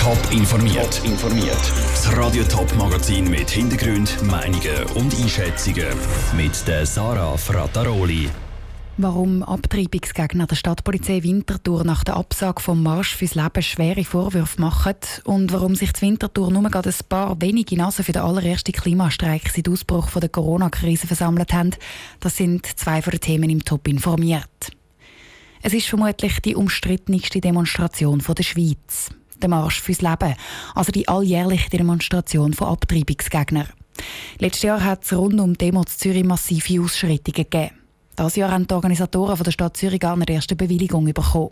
Top informiert. informiert. Das Radio Top Magazin mit Hintergrund, Meinungen und Einschätzungen mit der Sarah Frataroli. Warum Abtreibungsgegner der Stadtpolizei Winterthur nach der Absage vom Marsch fürs Leben schwere Vorwürfe machen und warum sich die Winterthur nur gerade ein paar wenige Nasen für den allerersten Klimastreik seit Ausbruch der Corona-Krise versammelt haben, das sind zwei von den Themen im Top informiert. Es ist vermutlich die umstrittenste Demonstration der Schweiz. Der Marsch fürs Leben, also die alljährliche Demonstration von Abtreibungsgegnern. Letztes Jahr hat es rund um die Demo Zürich massive Ausschreitungen gegeben. Dieses Jahr haben die Organisatoren von der Stadt Zürich gar nicht erste Bewilligung bekommen.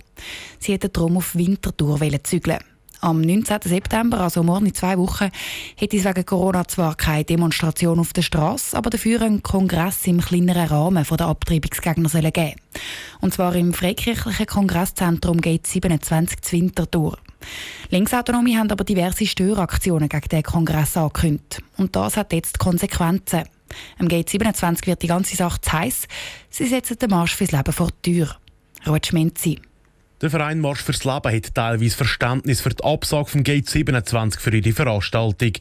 Sie hätten darum auf Winterthur zügeln am 19. September, also morgen in zwei Wochen, hätte es wegen Corona zwar keine Demonstration auf der Straße, aber dafür einen Kongress im kleineren Rahmen von der Abtreibungsgegner sollen geben. Und zwar im Freikirchlichen Kongresszentrum geht 27 zu Winterthur. Linksautonome haben aber diverse Störaktionen gegen den Kongress angekündigt. Und das hat jetzt Konsequenzen. Am Gate 27 wird die ganze Sache zu heiß. Sie setzen den Marsch fürs Leben vor die Tür. Ruth Schmenzi. Der Verein Marsch fürs Leben hat teilweise Verständnis für die Absage vom Gate 27 für ihre Veranstaltung.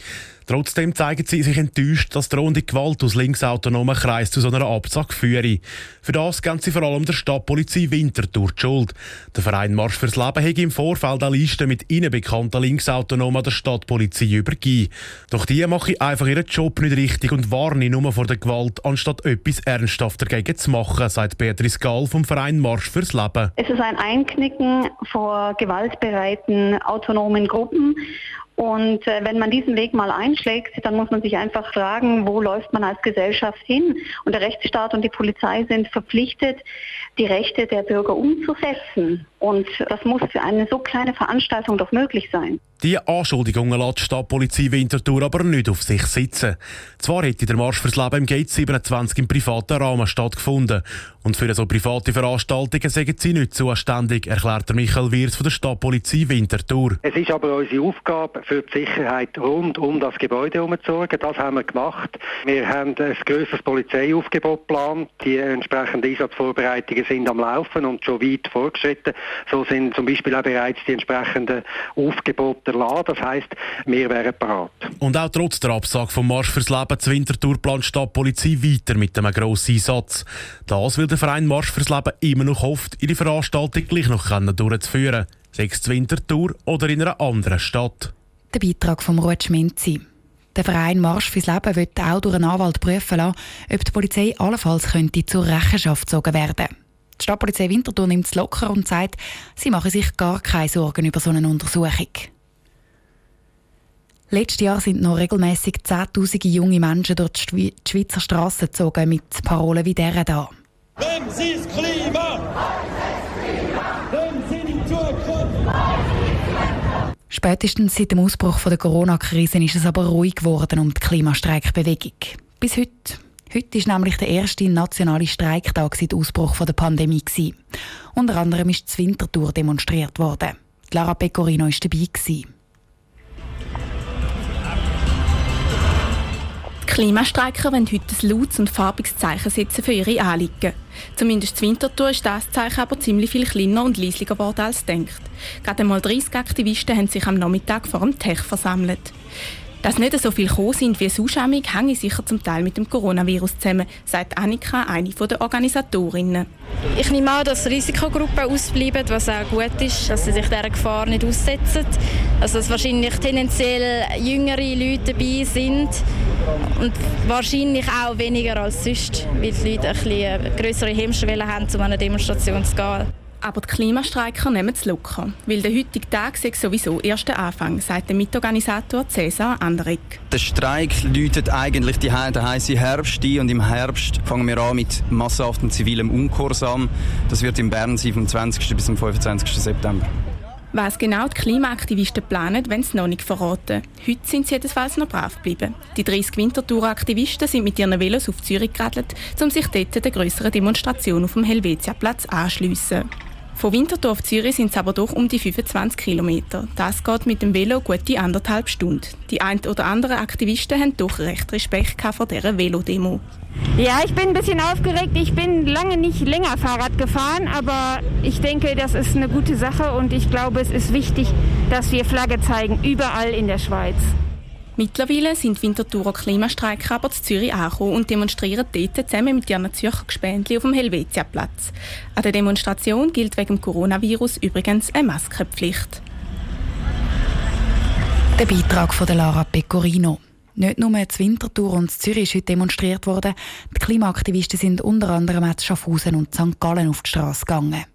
Trotzdem zeigen sie sich enttäuscht, dass drohende Gewalt aus linksautonomen Kreis zu so einer Absage führe. Für das geben sie vor allem der Stadtpolizei Winterthur die Schuld. Der Verein Marsch fürs Leben hat im Vorfeld eine Liste mit ihnen bekannten Linksautonomen der Stadtpolizei übergeben. Doch die machen einfach ihren Job nicht richtig und warnen nur vor der Gewalt, anstatt etwas ernsthaft dagegen zu machen, sagt Beatrice Gall vom Verein Marsch fürs Leben. Es ist ein Einknicken vor gewaltbereiten autonomen Gruppen und äh, wenn man diesen Weg mal einschlägt, dann muss man sich einfach fragen, wo läuft man als Gesellschaft hin? Und der Rechtsstaat und die Polizei sind verpflichtet, die Rechte der Bürger umzusetzen. Und das muss für eine so kleine Veranstaltung doch möglich sein. Die Anschuldigungen lässt die Stadtpolizei Winterthur aber nicht auf sich sitzen. Zwar hätte der Marsch fürs Leben im Gate 27 im privaten Rahmen stattgefunden. Und für so private Veranstaltungen sagen sie nicht zuständig, erklärt Michael Wirz von der Stadtpolizei Winterthur. Es ist aber unsere Aufgabe, für die Sicherheit rund um das Gebäude herum zu sorgen. Das haben wir gemacht. Wir haben ein grösseres Polizeiaufgebot geplant. Die entsprechenden Einsatzvorbereitungen sind am Laufen und schon weit vorgeschritten. So sind zum Beispiel auch bereits die entsprechenden Aufgebote erlassen. Das heisst, wir wären parat. Und auch trotz der Absage vom Marsch fürs Leben zur Winterthur plant die Stadtpolizei weiter mit einem grossen Einsatz. Das will der Verein Marsch fürs Leben immer noch hofft, ihre Veranstaltung gleich noch durchzuführen. Sechs zur Winterthur oder in einer anderen Stadt. Der Beitrag von Ruth Schmenzi. Der Verein Marsch fürs Leben wird auch durch einen Anwalt prüfen lassen, ob die Polizei allenfalls könnte zur Rechenschaft gezogen werden Die Stadtpolizei Winterthur nimmt es locker und sagt, sie mache sich gar keine Sorgen über so eine Untersuchung. Letztes Jahr sind noch regelmäßig zehntausende junge Menschen durch die Schweizer Straßen gezogen mit Parolen wie dieser hier. Wenn Sie das Klima! Wenn Sie die Zukunft! Spätestens seit dem Ausbruch der Corona-Krise ist es aber ruhig geworden um die Klimastreikbewegung. Bis heute. Heute ist nämlich der erste nationale Streiktag seit Ausbruch der Pandemie. Unter anderem ist die Wintertour demonstriert worden. Lara Pecorino war dabei. Klimastreiker wollen heute ein lautes und farbiges Zeichen setzen für ihre Anliegen. Zumindest in Winterthur ist das Zeichen aber ziemlich viel kleiner und leislicher geworden als denkt. Gerade einmal 30 Aktivisten haben sich am Nachmittag vor dem Tech versammelt. Dass nicht so viele gekommen sind wie sonst hänge sicher zum Teil mit dem Coronavirus zusammen, sagt Annika, eine der Organisatorinnen. Ich nehme an, dass Risikogruppen ausbleiben, was auch gut ist, dass sie sich dieser Gefahr nicht aussetzen. Also dass wahrscheinlich tendenziell jüngere Leute dabei sind und wahrscheinlich auch weniger als sonst, weil die Leute ein bisschen größere Hemmschwelle haben, zu einer Demonstration zu gehen. Aber die Klimastreiker nehmen es locker, weil der heutige Tag sei sowieso erst der Anfang, sagt der Mitorganisator Cäsar Anderik. Der Streik läutet eigentlich die den heißen Herbst ein und im Herbst fangen wir an mit massenhaftem zivilem Ungehorsam. Das wird in Bern sein vom 20. bis zum 25. September. Was genau die Klimaaktivisten planen, wenn sie noch nicht verraten. Heute sind sie jedenfalls noch brav geblieben. Die 30 Winterthur-Aktivisten sind mit ihren Velos auf Zürich geradelt, um sich dort der grösseren Demonstration auf dem Helvetia-Platz anschliessen. Von Winterthur auf Zürich sind es aber doch um die 25 Kilometer. Das geht mit dem Velo gute anderthalb Stunden. Die ein oder anderen Aktivisten haben doch recht Respekt vor dieser Velodemo. Ja, ich bin ein bisschen aufgeregt. Ich bin lange nicht länger Fahrrad gefahren, aber ich denke, das ist eine gute Sache und ich glaube, es ist wichtig, dass wir Flagge zeigen, überall in der Schweiz. Mittlerweile sind Winterthurer Klimastreiker aber zu Zürich angekommen und demonstrieren dort zusammen mit ihren Zürcher Gespendli auf dem Helvetia-Platz. An der Demonstration gilt wegen dem Coronavirus übrigens eine Maskenpflicht. Der Beitrag von Lara Pecorino. Nicht nur in Winterthur und in Zürich ist heute demonstriert worden. Die Klimaaktivisten sind unter anderem auch Schaffhausen und St. Gallen auf die Straße gegangen.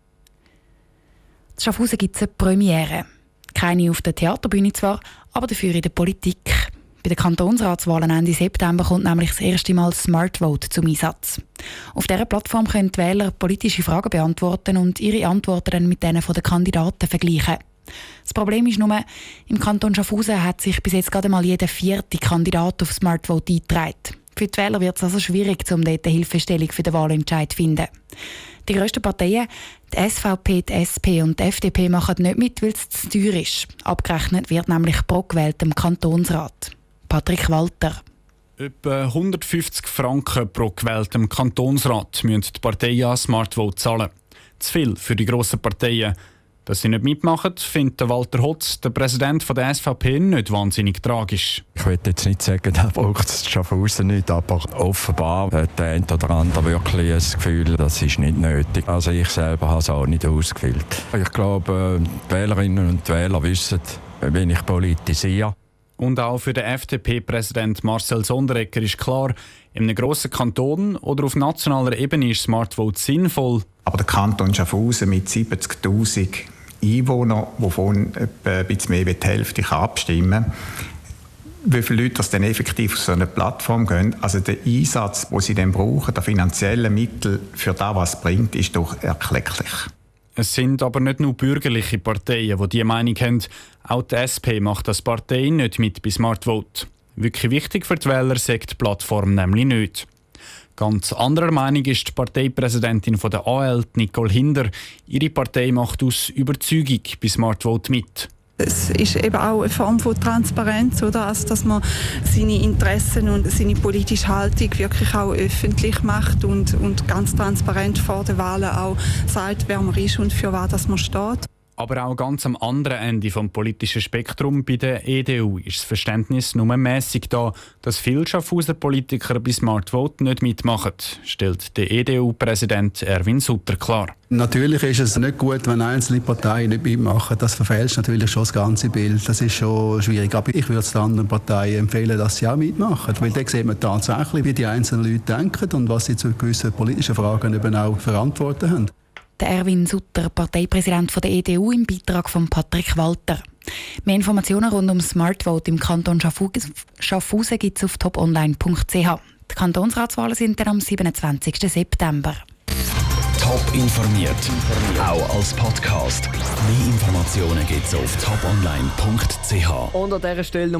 In Schaffhausen gibt es eine Premiere. Keine auf der Theaterbühne zwar, aber dafür in der Politik. Bei den Kantonsratswahlen Ende September kommt nämlich das erste Mal Smart Vote zum Einsatz. Auf dieser Plattform können die Wähler politische Fragen beantworten und ihre Antworten dann mit denen der Kandidaten vergleichen. Das Problem ist nur, im Kanton Schaffhausen hat sich bis jetzt gerade mal jeder vierte Kandidat auf Smart Vote eingetragen. Für die Wähler wird es also schwierig, um dort eine Hilfestellung für den Wahlentscheid zu finden. Die grössten Parteien, die SVP, die SP und die FDP, machen nicht mit, weil es zu teuer ist. Abgerechnet wird nämlich pro gewähltem Kantonsrat. Patrick Walter. Etwa 150 Franken pro gewähltem Kantonsrat müssen die Parteien an Smartvote zahlen. Zu viel für die grossen Parteien. Dass sie nicht mitmachen, findet Walter Hotz, der Präsident der SVP, nicht wahnsinnig tragisch. Ich will jetzt nicht sagen, da braucht es Schaffhausen nicht, aber offenbar hat der eine oder andere wirklich das Gefühl, das ist nicht nötig. Also ich selber habe es auch nicht ausgefüllt. Ich glaube, die Wählerinnen und Wähler wissen, wenn ich politisiere. Und auch für den FDP-Präsident Marcel Sonderegger ist klar, in einem grossen Kanton oder auf nationaler Ebene ist Smartvote sinnvoll. Aber der Kanton Schaffhausen mit 70'000 Einwohnern, wovon ein bisschen mehr als die Hälfte abstimmen kann, wie viele Leute das dann effektiv auf so eine Plattform gehen, also der Einsatz, den sie dann brauchen, der finanzielle Mittel für das, was es bringt, ist doch erklecklich. Es sind aber nicht nur bürgerliche Parteien, die diese Meinung haben. Auch die SP macht das Partei nicht mit bei Smartvote. Wirklich wichtig für die Wähler sagt die Plattform nämlich nicht. Ganz anderer Meinung ist die Parteipräsidentin von der AL, Nicole Hinder. Ihre Partei macht aus Überzeugung bei Smartvote mit. Es ist eben auch eine Form von Transparenz, oder? Also, dass man seine Interessen und seine politische Haltung wirklich auch öffentlich macht und, und ganz transparent vor den Wahlen auch sagt, wer man ist und für was man steht. Aber auch ganz am anderen Ende vom politischen Spektrum bei der EDU ist das Verständnis nur mäßig da, dass viele Schaffhauser Politiker bei Smart Vote nicht mitmachen, stellt der EDU-Präsident Erwin Sutter klar. Natürlich ist es nicht gut, wenn einzelne Parteien nicht mitmachen. Das verfälscht natürlich schon das ganze Bild. Das ist schon schwierig. Aber ich würde es anderen Parteien empfehlen, dass sie auch mitmachen. Weil dann sieht man tatsächlich, wie die einzelnen Leute denken und was sie zu gewissen politischen Fragen eben auch verantworten haben der Erwin Sutter, Parteipräsident der EDU, im Beitrag von Patrick Walter. Mehr Informationen rund um Smartvote im Kanton Schaffhausen gibt es auf toponline.ch. Die Kantonsratswahlen sind dann am 27. September. Top informiert, auch als Podcast. Mehr Informationen gibt es auf toponline.ch. Und an dieser Stelle